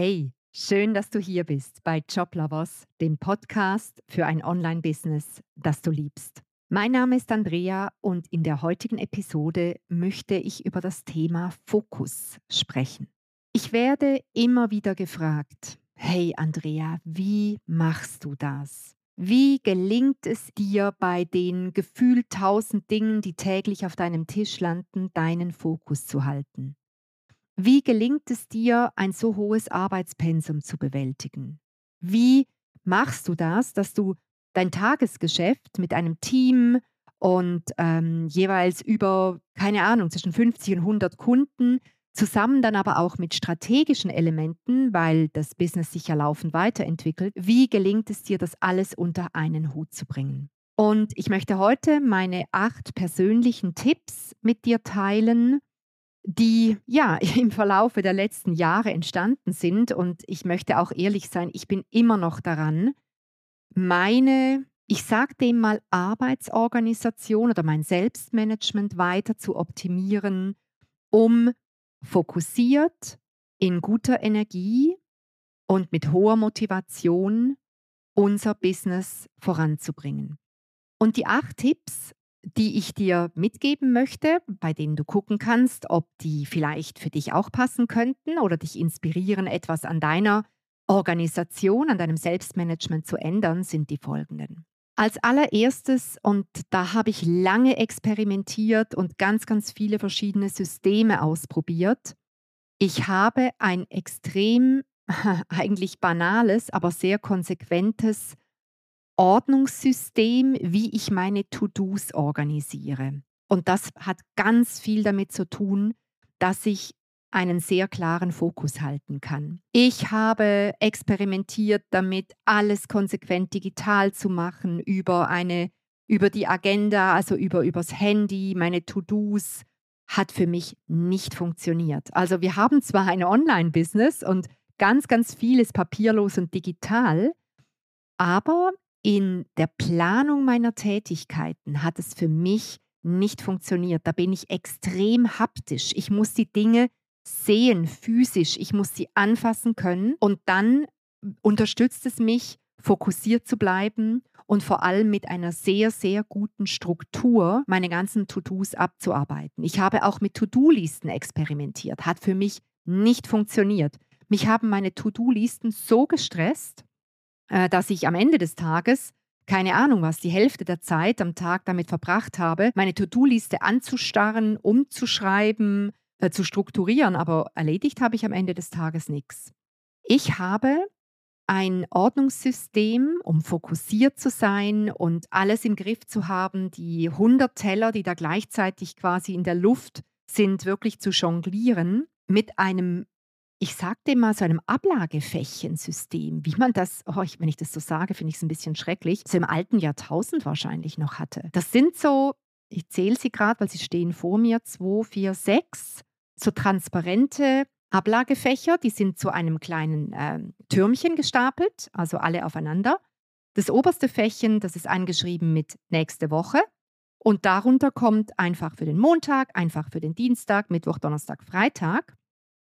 Hey, schön, dass du hier bist bei Joblovers, dem Podcast für ein Online-Business, das du liebst. Mein Name ist Andrea und in der heutigen Episode möchte ich über das Thema Fokus sprechen. Ich werde immer wieder gefragt, hey Andrea, wie machst du das? Wie gelingt es dir bei den gefühlt tausend Dingen, die täglich auf deinem Tisch landen, deinen Fokus zu halten? Wie gelingt es dir, ein so hohes Arbeitspensum zu bewältigen? Wie machst du das, dass du dein Tagesgeschäft mit einem Team und ähm, jeweils über, keine Ahnung, zwischen 50 und 100 Kunden, zusammen dann aber auch mit strategischen Elementen, weil das Business sich ja laufend weiterentwickelt, wie gelingt es dir, das alles unter einen Hut zu bringen? Und ich möchte heute meine acht persönlichen Tipps mit dir teilen, die ja im Verlaufe der letzten Jahre entstanden sind. Und ich möchte auch ehrlich sein, ich bin immer noch daran, meine, ich sage dem mal Arbeitsorganisation oder mein Selbstmanagement weiter zu optimieren, um fokussiert, in guter Energie und mit hoher Motivation unser Business voranzubringen. Und die acht Tipps die ich dir mitgeben möchte, bei denen du gucken kannst, ob die vielleicht für dich auch passen könnten oder dich inspirieren, etwas an deiner Organisation, an deinem Selbstmanagement zu ändern, sind die folgenden. Als allererstes, und da habe ich lange experimentiert und ganz, ganz viele verschiedene Systeme ausprobiert, ich habe ein extrem eigentlich banales, aber sehr konsequentes Ordnungssystem, wie ich meine To-Dos organisiere. Und das hat ganz viel damit zu tun, dass ich einen sehr klaren Fokus halten kann. Ich habe experimentiert damit, alles konsequent digital zu machen über eine über die Agenda, also über übers Handy, meine To-Dos hat für mich nicht funktioniert. Also wir haben zwar ein Online-Business und ganz ganz viel ist papierlos und digital, aber in der Planung meiner Tätigkeiten hat es für mich nicht funktioniert. Da bin ich extrem haptisch. Ich muss die Dinge sehen, physisch. Ich muss sie anfassen können. Und dann unterstützt es mich, fokussiert zu bleiben und vor allem mit einer sehr, sehr guten Struktur meine ganzen To-Dos abzuarbeiten. Ich habe auch mit To-Do-Listen experimentiert, hat für mich nicht funktioniert. Mich haben meine To-Do-Listen so gestresst, äh, dass ich am Ende des Tages keine Ahnung was, die Hälfte der Zeit am Tag damit verbracht habe, meine To-Do-Liste anzustarren, umzuschreiben, äh, zu strukturieren, aber erledigt habe ich am Ende des Tages nichts. Ich habe ein Ordnungssystem, um fokussiert zu sein und alles im Griff zu haben, die 100 Teller, die da gleichzeitig quasi in der Luft sind, wirklich zu jonglieren, mit einem ich sagte mal, so einem Ablagefächchensystem, wie man das, oh, ich, wenn ich das so sage, finde ich es ein bisschen schrecklich, so im alten Jahrtausend wahrscheinlich noch hatte. Das sind so, ich zähle sie gerade, weil sie stehen vor mir, zwei, vier, sechs, so transparente Ablagefächer, die sind zu einem kleinen äh, Türmchen gestapelt, also alle aufeinander. Das oberste Fächchen, das ist angeschrieben mit nächste Woche. Und darunter kommt einfach für den Montag, einfach für den Dienstag, Mittwoch, Donnerstag, Freitag.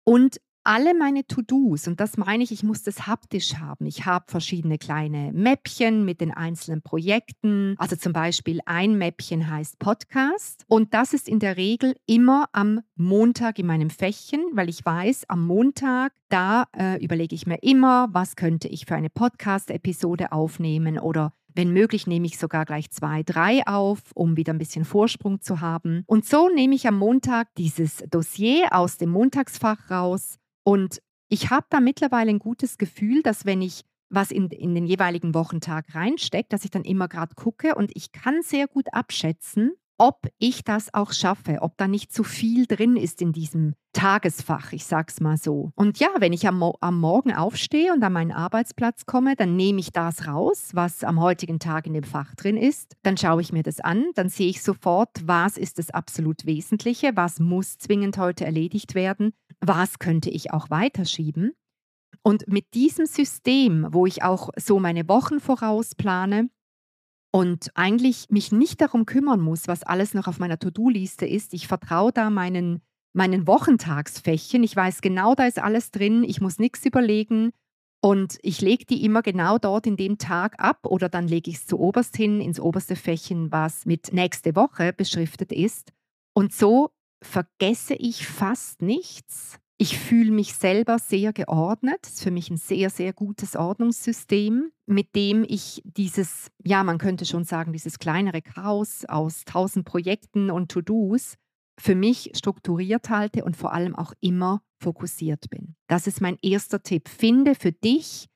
Und alle meine To-Dos, und das meine ich, ich muss das haptisch haben. Ich habe verschiedene kleine Mäppchen mit den einzelnen Projekten. Also zum Beispiel ein Mäppchen heißt Podcast. Und das ist in der Regel immer am Montag in meinem Fächchen, weil ich weiß, am Montag, da äh, überlege ich mir immer, was könnte ich für eine Podcast-Episode aufnehmen oder wenn möglich, nehme ich sogar gleich zwei, drei auf, um wieder ein bisschen Vorsprung zu haben. Und so nehme ich am Montag dieses Dossier aus dem Montagsfach raus und ich habe da mittlerweile ein gutes Gefühl, dass wenn ich was in, in den jeweiligen Wochentag reinstecke, dass ich dann immer gerade gucke und ich kann sehr gut abschätzen, ob ich das auch schaffe, ob da nicht zu viel drin ist in diesem Tagesfach, ich sag's mal so. Und ja, wenn ich am, am Morgen aufstehe und an meinen Arbeitsplatz komme, dann nehme ich das raus, was am heutigen Tag in dem Fach drin ist. Dann schaue ich mir das an, dann sehe ich sofort, was ist das absolut Wesentliche, was muss zwingend heute erledigt werden, was könnte ich auch weiterschieben. Und mit diesem System, wo ich auch so meine Wochen vorausplane, und eigentlich mich nicht darum kümmern muss, was alles noch auf meiner To-Do-Liste ist. Ich vertraue da meinen meinen Wochentagsfächen. Ich weiß genau, da ist alles drin. Ich muss nichts überlegen. Und ich lege die immer genau dort in dem Tag ab oder dann lege ich es zu oberst hin ins oberste Fächen, was mit nächste Woche beschriftet ist. Und so vergesse ich fast nichts. Ich fühle mich selber sehr geordnet. Das ist für mich ein sehr, sehr gutes Ordnungssystem, mit dem ich dieses, ja, man könnte schon sagen, dieses kleinere Chaos aus tausend Projekten und To-Dos für mich strukturiert halte und vor allem auch immer fokussiert bin. Das ist mein erster Tipp. Finde für dich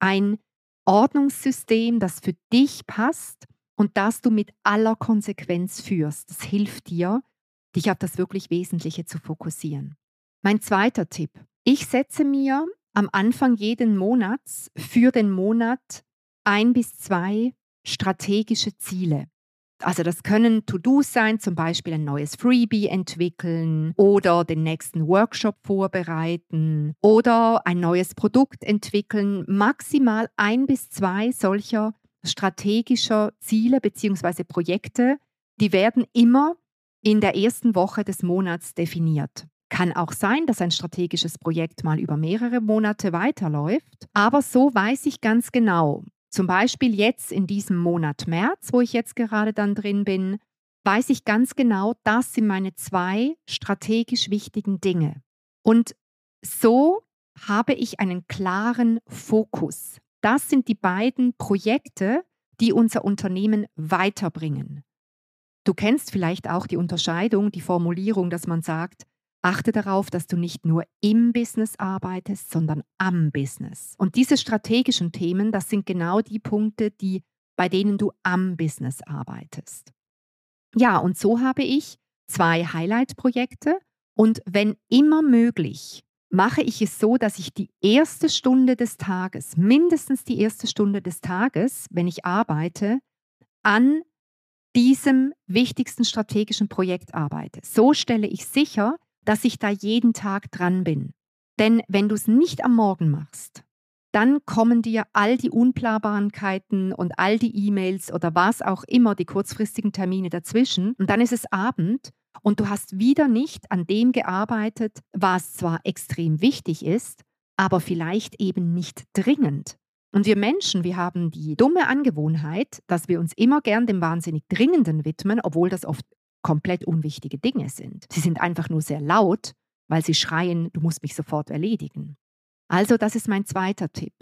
ein Ordnungssystem, das für dich passt und das du mit aller Konsequenz führst. Das hilft dir, dich auf das wirklich Wesentliche zu fokussieren. Mein zweiter Tipp. Ich setze mir am Anfang jeden Monats für den Monat ein bis zwei strategische Ziele. Also das können To-Dos sein, zum Beispiel ein neues Freebie entwickeln oder den nächsten Workshop vorbereiten oder ein neues Produkt entwickeln. Maximal ein bis zwei solcher strategischer Ziele bzw. Projekte, die werden immer in der ersten Woche des Monats definiert. Kann auch sein, dass ein strategisches Projekt mal über mehrere Monate weiterläuft, aber so weiß ich ganz genau, zum Beispiel jetzt in diesem Monat März, wo ich jetzt gerade dann drin bin, weiß ich ganz genau, das sind meine zwei strategisch wichtigen Dinge. Und so habe ich einen klaren Fokus. Das sind die beiden Projekte, die unser Unternehmen weiterbringen. Du kennst vielleicht auch die Unterscheidung, die Formulierung, dass man sagt, Achte darauf, dass du nicht nur im Business arbeitest, sondern am Business. Und diese strategischen Themen, das sind genau die Punkte, die, bei denen du am Business arbeitest. Ja, und so habe ich zwei Highlight-Projekte und wenn immer möglich, mache ich es so, dass ich die erste Stunde des Tages, mindestens die erste Stunde des Tages, wenn ich arbeite, an diesem wichtigsten strategischen Projekt arbeite. So stelle ich sicher, dass ich da jeden Tag dran bin. Denn wenn du es nicht am Morgen machst, dann kommen dir all die Unplanbarkeiten und all die E-Mails oder was auch immer, die kurzfristigen Termine dazwischen. Und dann ist es Abend und du hast wieder nicht an dem gearbeitet, was zwar extrem wichtig ist, aber vielleicht eben nicht dringend. Und wir Menschen, wir haben die dumme Angewohnheit, dass wir uns immer gern dem wahnsinnig Dringenden widmen, obwohl das oft komplett unwichtige Dinge sind. Sie sind einfach nur sehr laut, weil sie schreien, du musst mich sofort erledigen. Also das ist mein zweiter Tipp.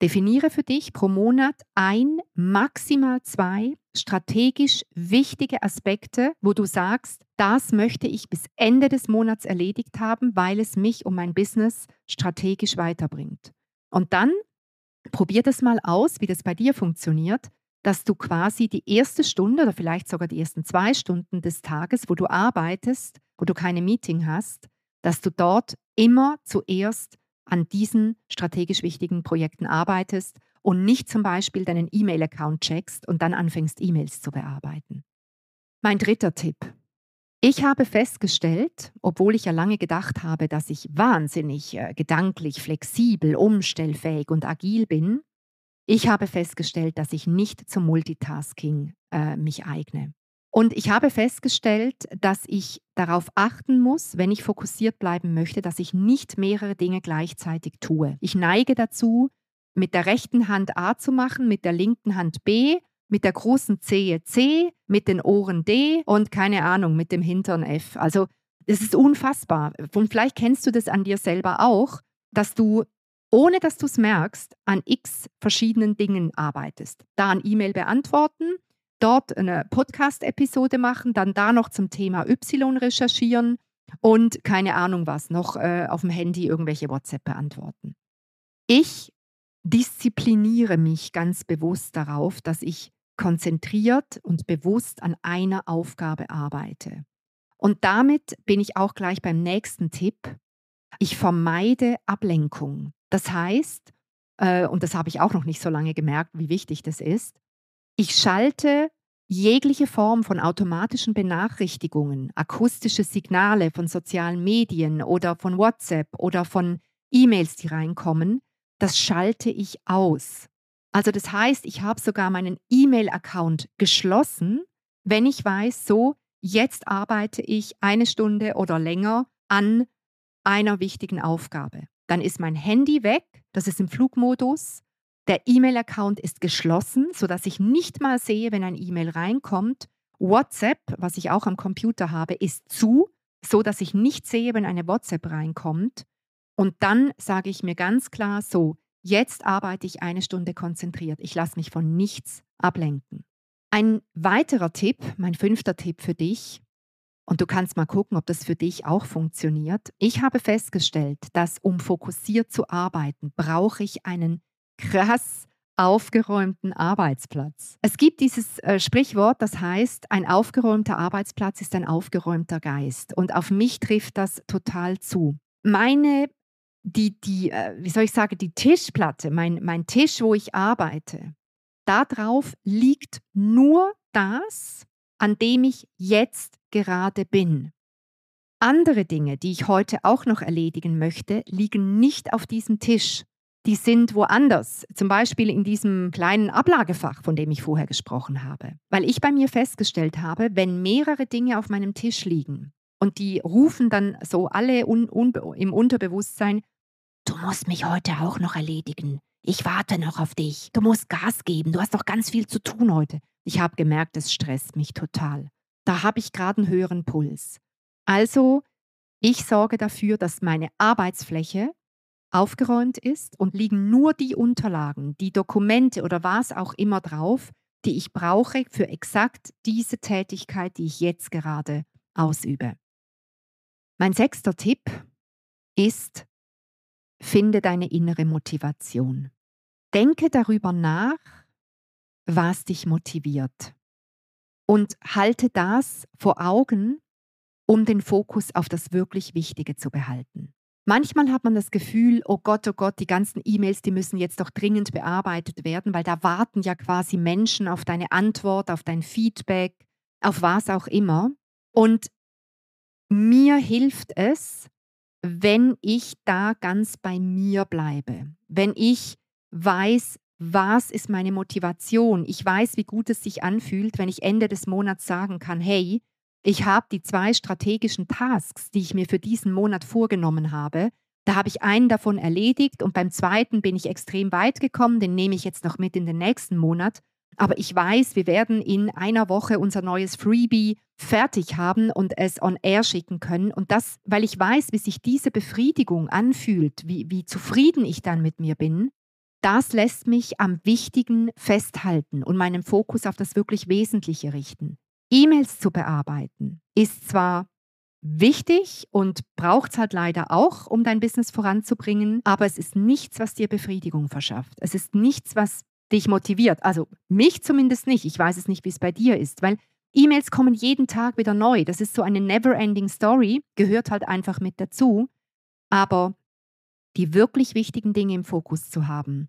Definiere für dich pro Monat ein, maximal zwei strategisch wichtige Aspekte, wo du sagst, das möchte ich bis Ende des Monats erledigt haben, weil es mich um mein Business strategisch weiterbringt. Und dann probier das mal aus, wie das bei dir funktioniert dass du quasi die erste Stunde oder vielleicht sogar die ersten zwei Stunden des Tages, wo du arbeitest, wo du keine Meeting hast, dass du dort immer zuerst an diesen strategisch wichtigen Projekten arbeitest und nicht zum Beispiel deinen E-Mail-Account checkst und dann anfängst, E-Mails zu bearbeiten. Mein dritter Tipp. Ich habe festgestellt, obwohl ich ja lange gedacht habe, dass ich wahnsinnig äh, gedanklich, flexibel, umstellfähig und agil bin, ich habe festgestellt, dass ich nicht zum Multitasking äh, mich eigne. Und ich habe festgestellt, dass ich darauf achten muss, wenn ich fokussiert bleiben möchte, dass ich nicht mehrere Dinge gleichzeitig tue. Ich neige dazu, mit der rechten Hand A zu machen, mit der linken Hand B, mit der großen Zehe C, mit den Ohren D und keine Ahnung, mit dem Hintern F. Also es ist unfassbar. Und vielleicht kennst du das an dir selber auch, dass du ohne dass du es merkst, an x verschiedenen Dingen arbeitest. Da ein E-Mail beantworten, dort eine Podcast-Episode machen, dann da noch zum Thema Y recherchieren und keine Ahnung was, noch äh, auf dem Handy irgendwelche WhatsApp beantworten. Ich diszipliniere mich ganz bewusst darauf, dass ich konzentriert und bewusst an einer Aufgabe arbeite. Und damit bin ich auch gleich beim nächsten Tipp. Ich vermeide Ablenkung. Das heißt, äh, und das habe ich auch noch nicht so lange gemerkt, wie wichtig das ist, ich schalte jegliche Form von automatischen Benachrichtigungen, akustische Signale von sozialen Medien oder von WhatsApp oder von E-Mails, die reinkommen, das schalte ich aus. Also das heißt, ich habe sogar meinen E-Mail-Account geschlossen, wenn ich weiß, so, jetzt arbeite ich eine Stunde oder länger an einer wichtigen Aufgabe. Dann ist mein Handy weg, das ist im Flugmodus. Der E-Mail-Account ist geschlossen, sodass ich nicht mal sehe, wenn ein E-Mail reinkommt. WhatsApp, was ich auch am Computer habe, ist zu, sodass ich nicht sehe, wenn eine WhatsApp reinkommt. Und dann sage ich mir ganz klar so, jetzt arbeite ich eine Stunde konzentriert. Ich lasse mich von nichts ablenken. Ein weiterer Tipp, mein fünfter Tipp für dich, und du kannst mal gucken, ob das für dich auch funktioniert. Ich habe festgestellt, dass um fokussiert zu arbeiten, brauche ich einen krass aufgeräumten Arbeitsplatz. Es gibt dieses äh, Sprichwort, das heißt, ein aufgeräumter Arbeitsplatz ist ein aufgeräumter Geist. Und auf mich trifft das total zu. Meine, die, die, äh, wie soll ich sagen, die Tischplatte, mein, mein Tisch, wo ich arbeite, darauf liegt nur das, an dem ich jetzt gerade bin. Andere Dinge, die ich heute auch noch erledigen möchte, liegen nicht auf diesem Tisch. Die sind woanders, zum Beispiel in diesem kleinen Ablagefach, von dem ich vorher gesprochen habe. Weil ich bei mir festgestellt habe, wenn mehrere Dinge auf meinem Tisch liegen und die rufen dann so alle un, un, im Unterbewusstsein, du musst mich heute auch noch erledigen. Ich warte noch auf dich. Du musst Gas geben. Du hast doch ganz viel zu tun heute. Ich habe gemerkt, es stresst mich total. Da habe ich gerade einen höheren Puls. Also, ich sorge dafür, dass meine Arbeitsfläche aufgeräumt ist und liegen nur die Unterlagen, die Dokumente oder was auch immer drauf, die ich brauche für exakt diese Tätigkeit, die ich jetzt gerade ausübe. Mein sechster Tipp ist, Finde deine innere Motivation. Denke darüber nach, was dich motiviert. Und halte das vor Augen, um den Fokus auf das wirklich Wichtige zu behalten. Manchmal hat man das Gefühl, oh Gott, oh Gott, die ganzen E-Mails, die müssen jetzt doch dringend bearbeitet werden, weil da warten ja quasi Menschen auf deine Antwort, auf dein Feedback, auf was auch immer. Und mir hilft es, wenn ich da ganz bei mir bleibe, wenn ich weiß, was ist meine Motivation, ich weiß, wie gut es sich anfühlt, wenn ich Ende des Monats sagen kann, hey, ich habe die zwei strategischen Tasks, die ich mir für diesen Monat vorgenommen habe, da habe ich einen davon erledigt und beim zweiten bin ich extrem weit gekommen, den nehme ich jetzt noch mit in den nächsten Monat. Aber ich weiß, wir werden in einer Woche unser neues Freebie fertig haben und es on air schicken können. Und das, weil ich weiß, wie sich diese Befriedigung anfühlt, wie, wie zufrieden ich dann mit mir bin, das lässt mich am Wichtigen festhalten und meinen Fokus auf das wirklich Wesentliche richten. E-Mails zu bearbeiten ist zwar wichtig und braucht es halt leider auch, um dein Business voranzubringen, aber es ist nichts, was dir Befriedigung verschafft. Es ist nichts, was dich motiviert. Also mich zumindest nicht. Ich weiß es nicht, wie es bei dir ist, weil E-Mails kommen jeden Tag wieder neu. Das ist so eine never-ending Story, gehört halt einfach mit dazu. Aber die wirklich wichtigen Dinge im Fokus zu haben,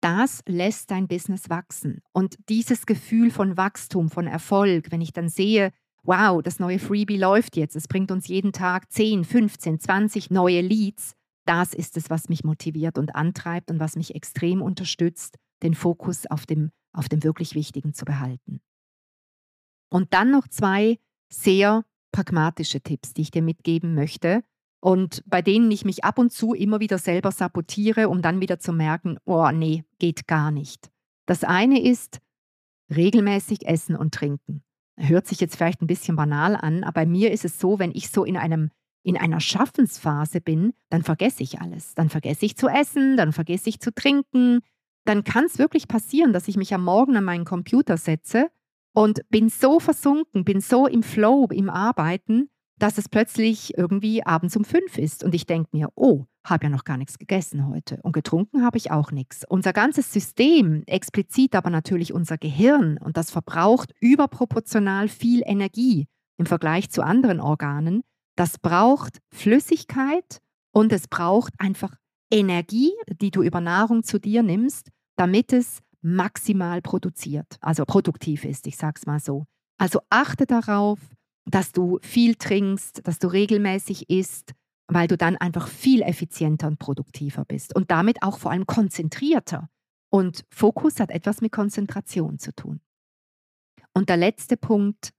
das lässt dein Business wachsen. Und dieses Gefühl von Wachstum, von Erfolg, wenn ich dann sehe, wow, das neue Freebie läuft jetzt, es bringt uns jeden Tag 10, 15, 20 neue Leads, das ist es, was mich motiviert und antreibt und was mich extrem unterstützt, den Fokus auf dem, auf dem wirklich Wichtigen zu behalten. Und dann noch zwei sehr pragmatische Tipps, die ich dir mitgeben möchte und bei denen ich mich ab und zu immer wieder selber sabotiere, um dann wieder zu merken, oh nee, geht gar nicht. Das eine ist regelmäßig essen und trinken. Hört sich jetzt vielleicht ein bisschen banal an, aber bei mir ist es so, wenn ich so in einem in einer Schaffensphase bin, dann vergesse ich alles. Dann vergesse ich zu essen, dann vergesse ich zu trinken. Dann kann es wirklich passieren, dass ich mich am Morgen an meinen Computer setze und bin so versunken, bin so im Flow, im Arbeiten, dass es plötzlich irgendwie abends um fünf ist. Und ich denke mir, oh, habe ja noch gar nichts gegessen heute. Und getrunken habe ich auch nichts. Unser ganzes System, explizit aber natürlich unser Gehirn, und das verbraucht überproportional viel Energie im Vergleich zu anderen Organen, das braucht Flüssigkeit und es braucht einfach Energie, die du über Nahrung zu dir nimmst, damit es maximal produziert, also produktiv ist, ich sage es mal so. Also achte darauf, dass du viel trinkst, dass du regelmäßig isst, weil du dann einfach viel effizienter und produktiver bist und damit auch vor allem konzentrierter. Und Fokus hat etwas mit Konzentration zu tun. Und der letzte Punkt,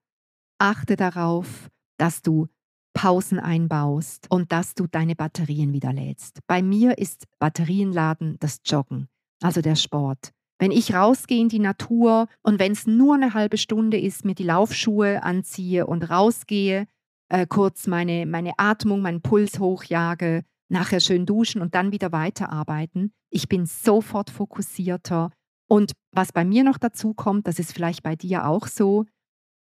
achte darauf, dass du Pausen einbaust und dass du deine Batterien wieder lädst. Bei mir ist Batterienladen das Joggen, also der Sport. Wenn ich rausgehe in die Natur und wenn es nur eine halbe Stunde ist, mir die Laufschuhe anziehe und rausgehe, äh, kurz meine, meine Atmung, meinen Puls hochjage, nachher schön duschen und dann wieder weiterarbeiten. Ich bin sofort fokussierter. Und was bei mir noch dazu kommt, das ist vielleicht bei dir auch so,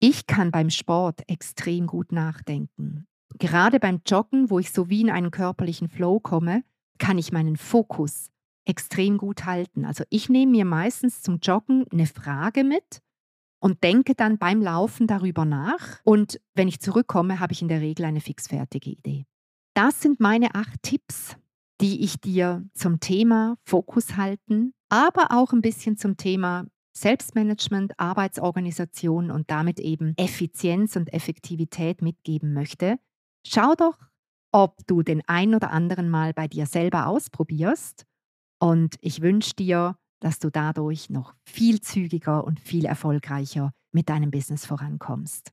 ich kann beim Sport extrem gut nachdenken. Gerade beim Joggen, wo ich so wie in einen körperlichen Flow komme, kann ich meinen Fokus extrem gut halten. Also ich nehme mir meistens zum Joggen eine Frage mit und denke dann beim Laufen darüber nach. Und wenn ich zurückkomme, habe ich in der Regel eine fixfertige Idee. Das sind meine acht Tipps, die ich dir zum Thema Fokus halten, aber auch ein bisschen zum Thema Selbstmanagement, Arbeitsorganisation und damit eben Effizienz und Effektivität mitgeben möchte. Schau doch, ob du den ein oder anderen mal bei dir selber ausprobierst. Und ich wünsche dir, dass du dadurch noch viel zügiger und viel erfolgreicher mit deinem Business vorankommst.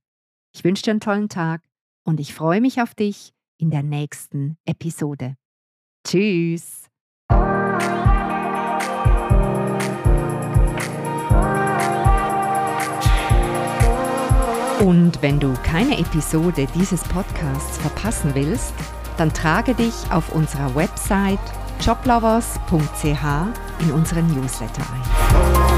Ich wünsche dir einen tollen Tag und ich freue mich auf dich in der nächsten Episode. Tschüss! Und wenn du keine Episode dieses Podcasts verpassen willst, dann trage dich auf unserer Website joblovers.ch in unseren Newsletter ein.